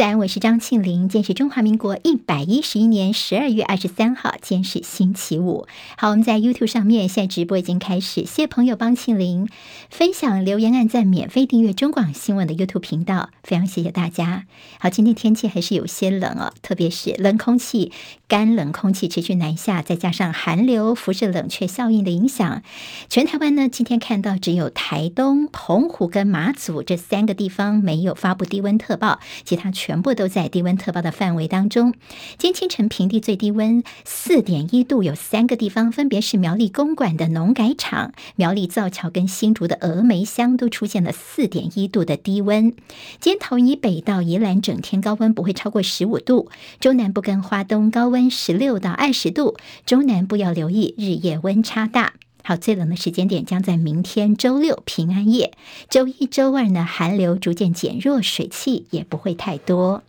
三，我是张庆玲。今天是中华民国一百一十一年十二月二十三号，今天是星期五。好，我们在 YouTube 上面现在直播已经开始，谢谢朋友帮庆玲分享、留言、按赞、免费订阅中广新闻的 YouTube 频道，非常谢谢大家。好，今天天气还是有些冷哦，特别是冷空气、干冷空气持续南下，再加上寒流、辐射冷却效应的影响，全台湾呢今天看到只有台东、澎湖跟马祖这三个地方没有发布低温特报，其他全。全部都在低温特报的范围当中。今天清晨平地最低温四点一度，有三个地方，分别是苗栗公馆的农改场、苗栗造桥跟新竹的峨眉乡，都出现了四点一度的低温。今天桃以北到宜兰整天高温不会超过十五度，中南部跟花东高温十六到二十度，中南部要留意日夜温差大。好，最冷的时间点将在明天周六平安夜，周一、周二呢，寒流逐渐减弱，水汽也不会太多。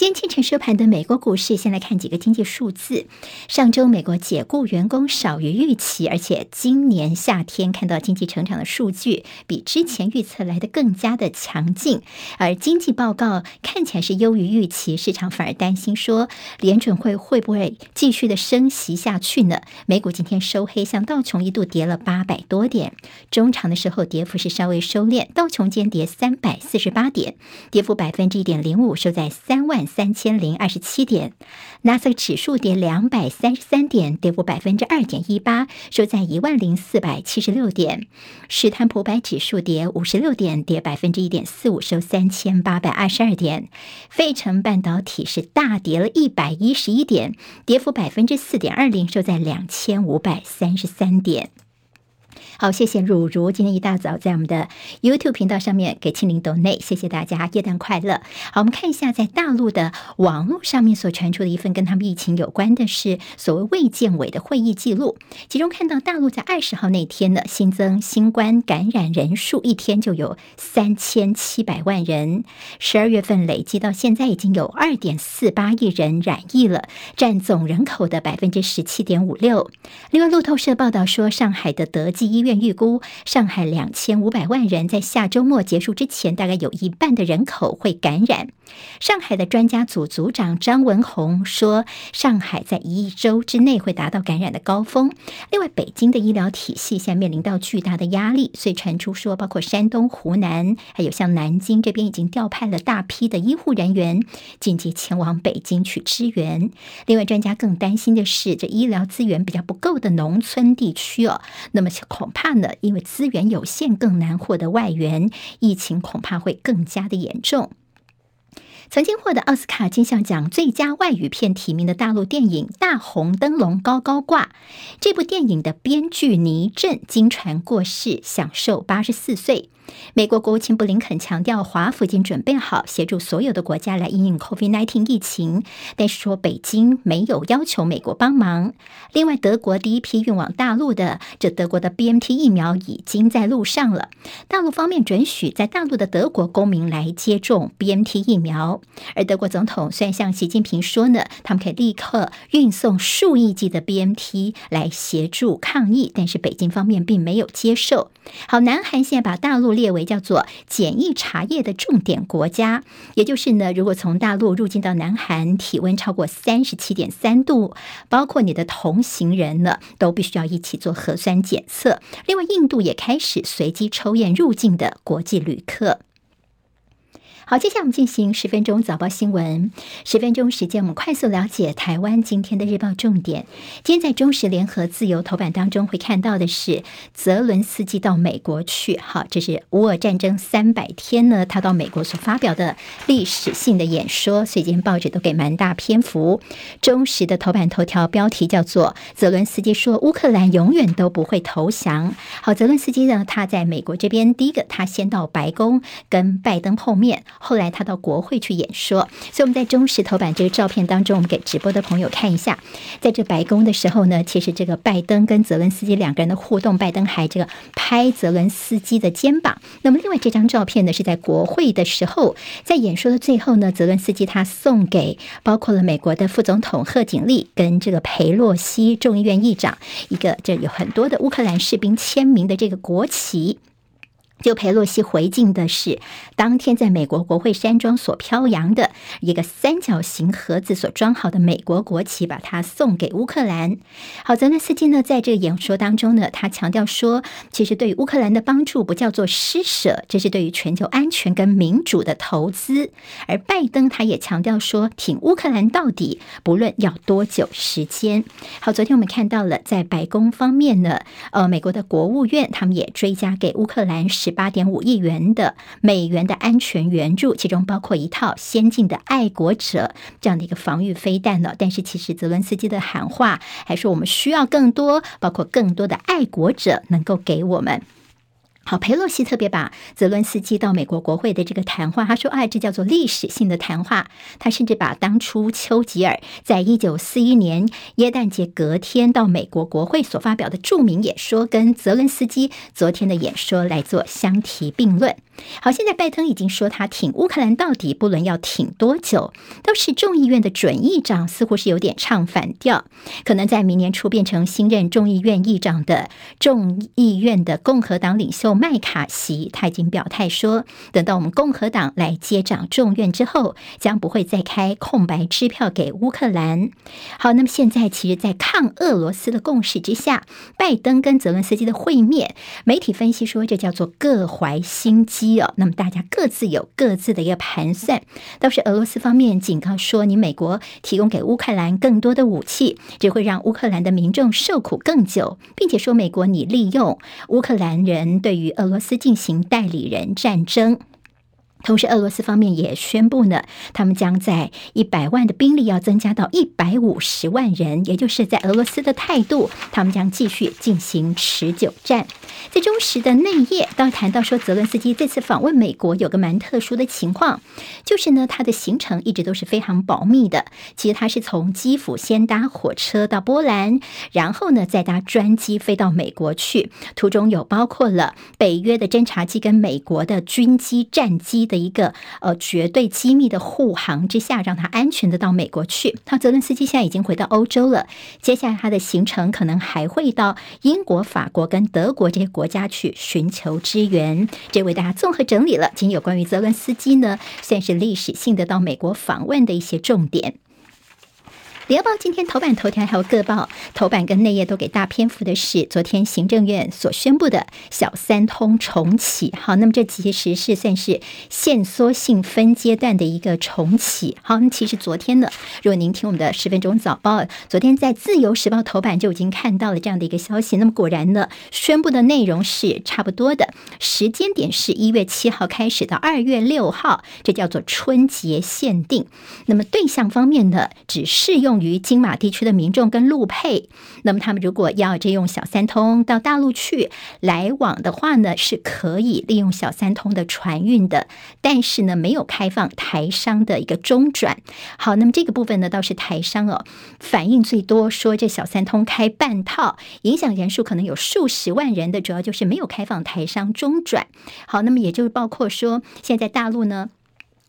今天清晨收盘的美国股市，先来看几个经济数字。上周美国解雇员工少于预期，而且今年夏天看到经济成长的数据比之前预测来的更加的强劲，而经济报告看起来是优于预期，市场反而担心说联准会会不会继续的升息下去呢？美股今天收黑，像道琼一度跌了八百多点，中场的时候跌幅是稍微收敛，道琼间跌三百四十八点，跌幅百分之一点零五，收在三万。三千零二十七点，纳斯达克指数跌两百三十三点，跌幅百分之二点一八，收在一万零四百七十六点。史坦普百指数跌五十六点，跌百分之一点四五，收三千八百二十二点。费城半导体是大跌了一百一十一点，跌幅百分之四点二零，收在两千五百三十三点。好，谢谢汝如，今天一大早在我们的 YouTube 频道上面给庆玲 donate，谢谢大家，元旦快乐。好，我们看一下在大陆的网络上面所传出的一份跟他们疫情有关的是所谓卫健委的会议记录，其中看到大陆在二十号那天呢，新增新冠感染人数一天就有三千七百万人，十二月份累计到现在已经有二点四八亿人染疫了，占总人口的百分之十七点五六。另外，路透社报道说，上海的德济医院。预估上海两千五百万人在下周末结束之前，大概有一半的人口会感染。上海的专家组组长张文宏说，上海在一周之内会达到感染的高峰。另外，北京的医疗体系现在面临到巨大的压力，所以传出说，包括山东、湖南，还有像南京这边已经调派了大批的医护人员紧急前往北京去支援。另外，专家更担心的是，这医疗资源比较不够的农村地区哦，那么恐怕怕呢，因为资源有限，更难获得外援，疫情恐怕会更加的严重。曾经获得奥斯卡金像奖最佳外语片提名的大陆电影《大红灯笼高高挂》，这部电影的编剧倪震经传过世，享受八十四岁。美国国务卿布林肯强调，华府已经准备好协助所有的国家来应应 COVID-19 疫情，但是说北京没有要求美国帮忙。另外，德国第一批运往大陆的这德国的 BNT 疫苗已经在路上了，大陆方面准许在大陆的德国公民来接种 BNT 疫苗。而德国总统虽然向习近平说呢，他们可以立刻运送数亿剂的 BNT 来协助抗疫，但是北京方面并没有接受。好，南韩现在把大陆列为叫做检疫茶叶的重点国家，也就是呢，如果从大陆入境到南韩，体温超过三十七点三度，包括你的同行人呢，都必须要一起做核酸检测。另外，印度也开始随机抽验入境的国际旅客。好，接下来我们进行十分钟早报新闻。十分钟时间，我们快速了解台湾今天的日报重点。今天在中时联合自由头版当中会看到的是泽伦斯基到美国去。好，这是乌俄战争三百天呢，他到美国所发表的历史性的演说，所以今天报纸都给蛮大篇幅。中时的头版头条标题叫做“泽伦斯基说乌克兰永远都不会投降”。好，泽伦斯基呢，他在美国这边第一个，他先到白宫跟拜登碰面。后来他到国会去演说，所以我们在中时头版这个照片当中，我们给直播的朋友看一下，在这白宫的时候呢，其实这个拜登跟泽伦斯基两个人的互动，拜登还这个拍泽伦斯基的肩膀。那么另外这张照片呢，是在国会的时候，在演说的最后呢，泽伦斯基他送给包括了美国的副总统贺锦丽跟这个裴洛西众议院议长一个这有很多的乌克兰士兵签名的这个国旗。就裴洛西回敬的是，当天在美国国会山庄所飘扬的一个三角形盒子所装好的美国国旗，把它送给乌克兰。好，泽连斯基呢，在这个演说当中呢，他强调说，其实对于乌克兰的帮助不叫做施舍，这是对于全球安全跟民主的投资。而拜登他也强调说，挺乌克兰到底，不论要多久时间。好，昨天我们看到了在白宫方面呢，呃，美国的国务院他们也追加给乌克兰十。八点五亿元的美元的安全援助，其中包括一套先进的爱国者这样的一个防御飞弹呢。但是，其实泽伦斯基的喊话还说，我们需要更多，包括更多的爱国者能够给我们。好，裴洛西特别把泽伦斯基到美国国会的这个谈话，他说：“哎，这叫做历史性的谈话。”他甚至把当初丘吉尔在一九四一年耶诞节隔天到美国国会所发表的著名演说，跟泽伦斯基昨天的演说来做相提并论。好，现在拜登已经说他挺乌克兰到底，不论要挺多久，倒是众议院的准议长似乎是有点唱反调，可能在明年初变成新任众议院议长的众议院的共和党领袖麦卡锡，他已经表态说，等到我们共和党来接掌众院之后，将不会再开空白支票给乌克兰。好，那么现在其实，在抗俄罗斯的共识之下，拜登跟泽伦斯基的会面，媒体分析说，这叫做各怀心机哦。那么大家各自有各自的一个盘算。倒是俄罗斯方面警告说，你美国提供给乌克兰更多的武器，只会让乌克兰的民众受苦更久，并且说美国你利用乌克兰人对与俄罗斯进行代理人战争。同时，俄罗斯方面也宣布呢，他们将在一百万的兵力要增加到一百五十万人，也就是在俄罗斯的态度，他们将继续进行持久战。在中时的内页，当谈到说，泽伦斯基这次访问美国有个蛮特殊的情况，就是呢，他的行程一直都是非常保密的。其实他是从基辅先搭火车到波兰，然后呢再搭专机飞到美国去，途中有包括了北约的侦察机跟美国的军机战机。的一个呃绝对机密的护航之下，让他安全的到美国去。他泽伦斯基现在已经回到欧洲了，接下来他的行程可能还会到英国、法国跟德国这些国家去寻求支援。这为大家综合整理了今天有关于泽伦斯基呢，算是历史性的到美国访问的一些重点。《联合报》今天头版头条还有各报头版跟内页都给大篇幅的是昨天行政院所宣布的小三通重启。好，那么这其实是算是限缩性分阶段的一个重启。好，那其实昨天呢，如果您听我们的十分钟早报，昨天在《自由时报》头版就已经看到了这样的一个消息。那么果然呢，宣布的内容是差不多的，时间点是一月七号开始到二月六号，这叫做春节限定。那么对象方面呢，只适用。于金马地区的民众跟陆配，那么他们如果要借用小三通到大陆去来往的话呢，是可以利用小三通的船运的，但是呢，没有开放台商的一个中转。好，那么这个部分呢，倒是台商哦反应最多，说这小三通开半套，影响人数可能有数十万人的，主要就是没有开放台商中转。好，那么也就是包括说，现在大陆呢。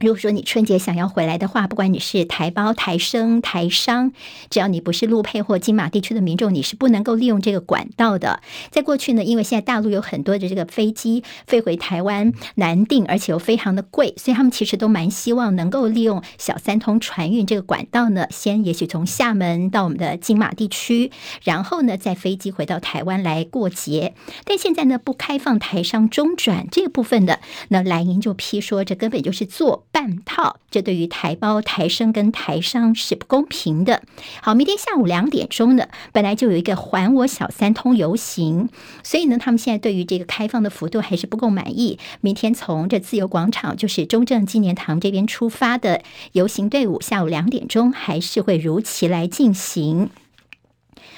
如果说你春节想要回来的话，不管你是台胞、台生、台商，只要你不是陆配或金马地区的民众，你是不能够利用这个管道的。在过去呢，因为现在大陆有很多的这个飞机飞回台湾难订，而且又非常的贵，所以他们其实都蛮希望能够利用小三通船运这个管道呢，先也许从厦门到我们的金马地区，然后呢再飞机回到台湾来过节。但现在呢不开放台商中转这个部分的，那蓝营就批说这根本就是做。半套，这对于台胞、台生跟台商是不公平的。好，明天下午两点钟呢，本来就有一个还我小三通游行，所以呢，他们现在对于这个开放的幅度还是不够满意。明天从这自由广场，就是中正纪念堂这边出发的游行队伍，下午两点钟还是会如期来进行。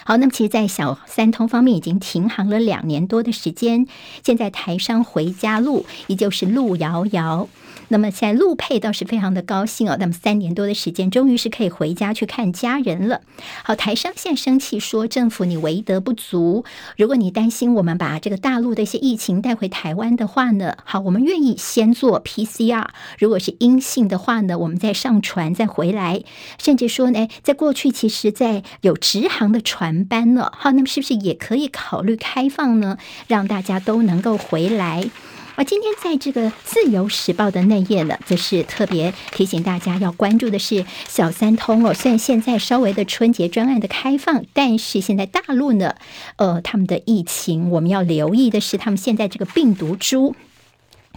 好，那么其实，在小三通方面已经停航了两年多的时间，现在台商回家路依旧是路遥遥。那么现在陆配倒是非常的高兴哦，那么三年多的时间，终于是可以回家去看家人了。好，台商现在生气说，政府你为德不足。如果你担心我们把这个大陆的一些疫情带回台湾的话呢，好，我们愿意先做 PCR，如果是阴性的话呢，我们再上船再回来。甚至说呢，在过去其实，在有直航的船班呢，好，那么是不是也可以考虑开放呢，让大家都能够回来？而今天在这个《自由时报》的内页呢，则是特别提醒大家要关注的是小三通哦。虽然现在稍微的春节专案的开放，但是现在大陆呢，呃，他们的疫情，我们要留意的是他们现在这个病毒株。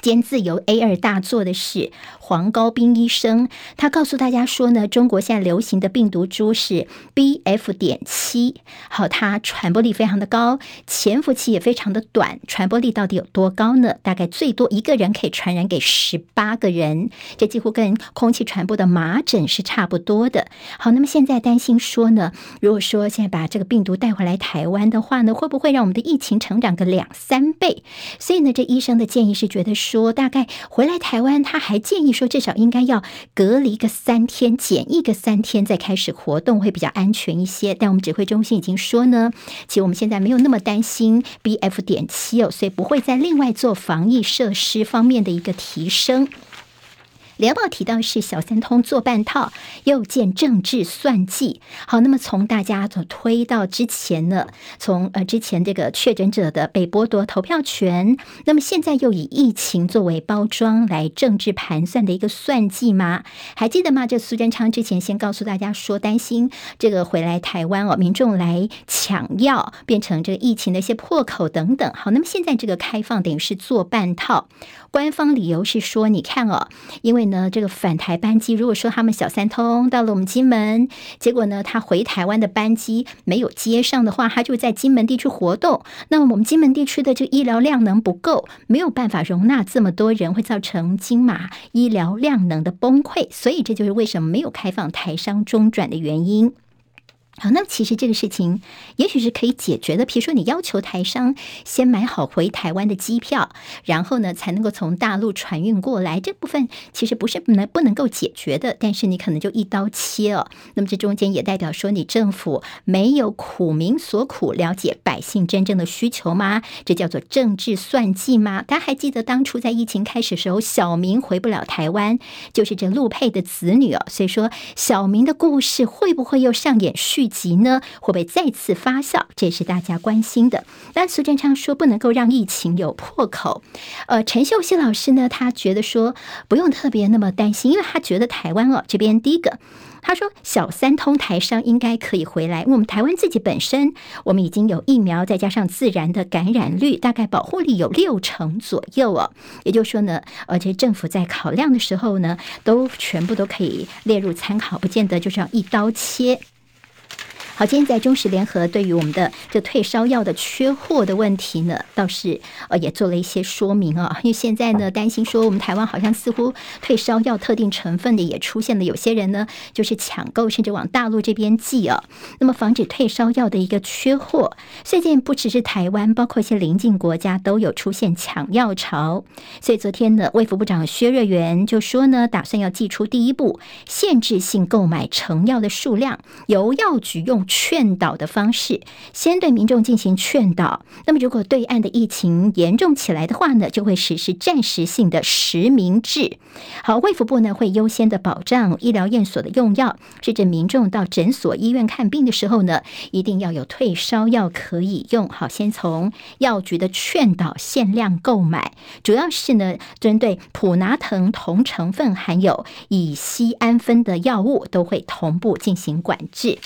兼自由 A 二大作的是黄高斌医生，他告诉大家说呢，中国现在流行的病毒株是 BF 点七，好，它传播力非常的高，潜伏期也非常的短，传播力到底有多高呢？大概最多一个人可以传染给十八个人，这几乎跟空气传播的麻疹是差不多的。好，那么现在担心说呢，如果说现在把这个病毒带回来台湾的话呢，会不会让我们的疫情成长个两三倍？所以呢，这医生的建议是觉得说。大概回来台湾，他还建议说，至少应该要隔离个三天，检疫个三天，再开始活动会比较安全一些。但我们指挥中心已经说呢，其实我们现在没有那么担心 BF 点七哦，所以不会再另外做防疫设施方面的一个提升。联报提到是小三通做半套，又见政治算计。好，那么从大家所推到之前呢，从呃之前这个确诊者的被剥夺投票权，那么现在又以疫情作为包装来政治盘算的一个算计吗？还记得吗？这苏贞昌之前先告诉大家说，担心这个回来台湾哦，民众来抢药，变成这个疫情的一些破口等等。好，那么现在这个开放等于是做半套。官方理由是说，你看哦，因为呢，这个返台班机，如果说他们小三通到了我们金门，结果呢，他回台湾的班机没有接上的话，他就在金门地区活动，那么我们金门地区的这个医疗量能不够，没有办法容纳这么多人，会造成金马医疗量能的崩溃，所以这就是为什么没有开放台商中转的原因。好，那么其实这个事情也许是可以解决的。比如说，你要求台商先买好回台湾的机票，然后呢，才能够从大陆船运过来。这部分其实不是能不能够解决的，但是你可能就一刀切哦。那么这中间也代表说，你政府没有苦民所苦，了解百姓真正的需求吗？这叫做政治算计吗？大家还记得当初在疫情开始时候，小明回不了台湾，就是这陆配的子女哦。所以说，小明的故事会不会又上演续集呢？会不会再次发酵？这也是大家关心的。但苏贞昌说不能够让疫情有破口。呃，陈秀熙老师呢，他觉得说不用特别那么担心，因为他觉得台湾哦这边第一个，他说小三通台商应该可以回来。我们台湾自己本身我们已经有疫苗，再加上自然的感染率，大概保护力有六成左右哦。也就是说呢，而且政府在考量的时候呢，都全部都可以列入参考，不见得就是要一刀切。好，今天在中时联合对于我们的这退烧药的缺货的问题呢，倒是呃也做了一些说明啊。因为现在呢，担心说我们台湾好像似乎退烧药特定成分的也出现了，有些人呢就是抢购，甚至往大陆这边寄啊。那么防止退烧药的一个缺货，最近不只是台湾，包括一些邻近国家都有出现抢药潮。所以昨天呢，卫福部长薛瑞元就说呢，打算要祭出第一步，限制性购买成药的数量，由药局用。劝导的方式，先对民众进行劝导。那么，如果对岸的疫情严重起来的话呢，就会实施暂时性的实名制。好，卫福部呢会优先的保障医疗院所的用药，甚至民众到诊所、医院看病的时候呢，一定要有退烧药可以用。好，先从药局的劝导限量购买，主要是呢针对普拿疼同成分含有乙酰氨酚的药物，都会同步进行管制。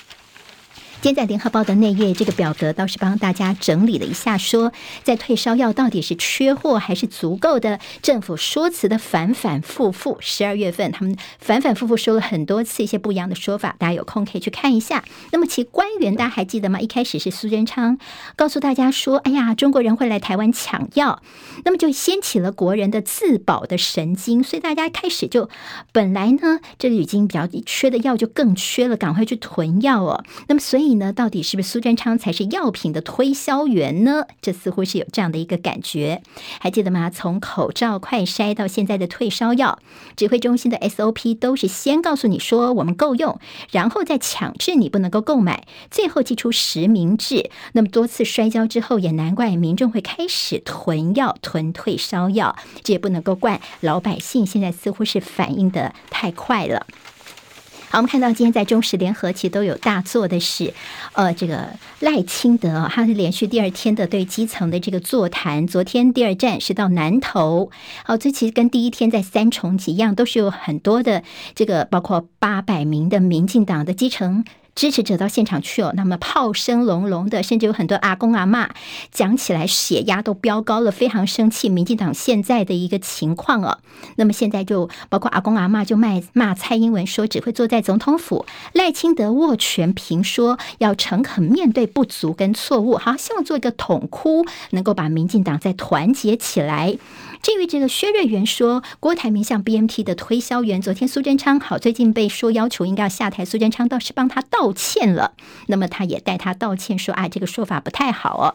今天在联合报的内页，这个表格倒是帮大家整理了一下，说在退烧药到底是缺货还是足够的？政府说辞的反反复复，十二月份他们反反复复说了很多次一些不一样的说法，大家有空可以去看一下。那么其官员大家还记得吗？一开始是苏贞昌告诉大家说：“哎呀，中国人会来台湾抢药，那么就掀起了国人的自保的神经，所以大家开始就本来呢，这里已经比较缺的药就更缺了，赶快去囤药哦。那么所以。到底是不是苏贞昌才是药品的推销员呢？这似乎是有这样的一个感觉。还记得吗？从口罩、快筛到现在的退烧药，指挥中心的 SOP 都是先告诉你说我们够用，然后再强制你不能够购买，最后祭出实名制。那么多次摔跤之后，也难怪民众会开始囤药、囤退烧药。这也不能够怪老百姓，现在似乎是反应得太快了。好，我们看到今天在中时联合其实都有大作的是，呃，这个赖清德，他是连续第二天的对基层的这个座谈。昨天第二站是到南投，好，这其实跟第一天在三重几一样，都是有很多的这个，包括八百名的民进党的基层。支持者到现场去哦，那么炮声隆隆的，甚至有很多阿公阿嬷讲起来血压都飙高了，非常生气民进党现在的一个情况哦。那么现在就包括阿公阿嬷就骂骂蔡英文说只会坐在总统府，赖清德握拳评说要诚恳面对不足跟错误，好，希望做一个统哭，能够把民进党再团结起来。至于这个薛瑞元说，郭台铭像 BMT 的推销员，昨天苏贞昌好，最近被说要求应该要下台，苏贞昌倒是帮他倒道歉了，那么他也代他道歉说啊，这个说法不太好哦。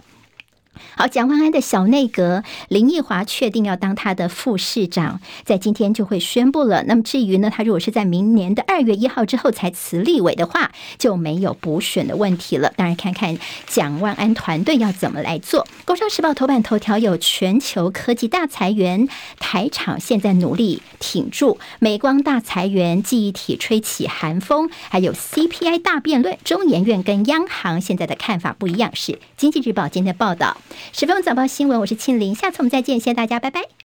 好，蒋万安的小内阁，林奕华确定要当他的副市长，在今天就会宣布了。那么至于呢，他如果是在明年的二月一号之后才辞立委的话，就没有补选的问题了。当然，看看蒋万安团队要怎么来做。《工商时报》头版头条有全球科技大裁员，台厂现在努力挺住；美光大裁员，记忆体吹起寒风，还有 CPI 大辩论，中研院跟央行现在的看法不一样。是《经济日报》今天报道。十分早报新闻，我是庆玲，下次我们再见，谢谢大家，拜拜。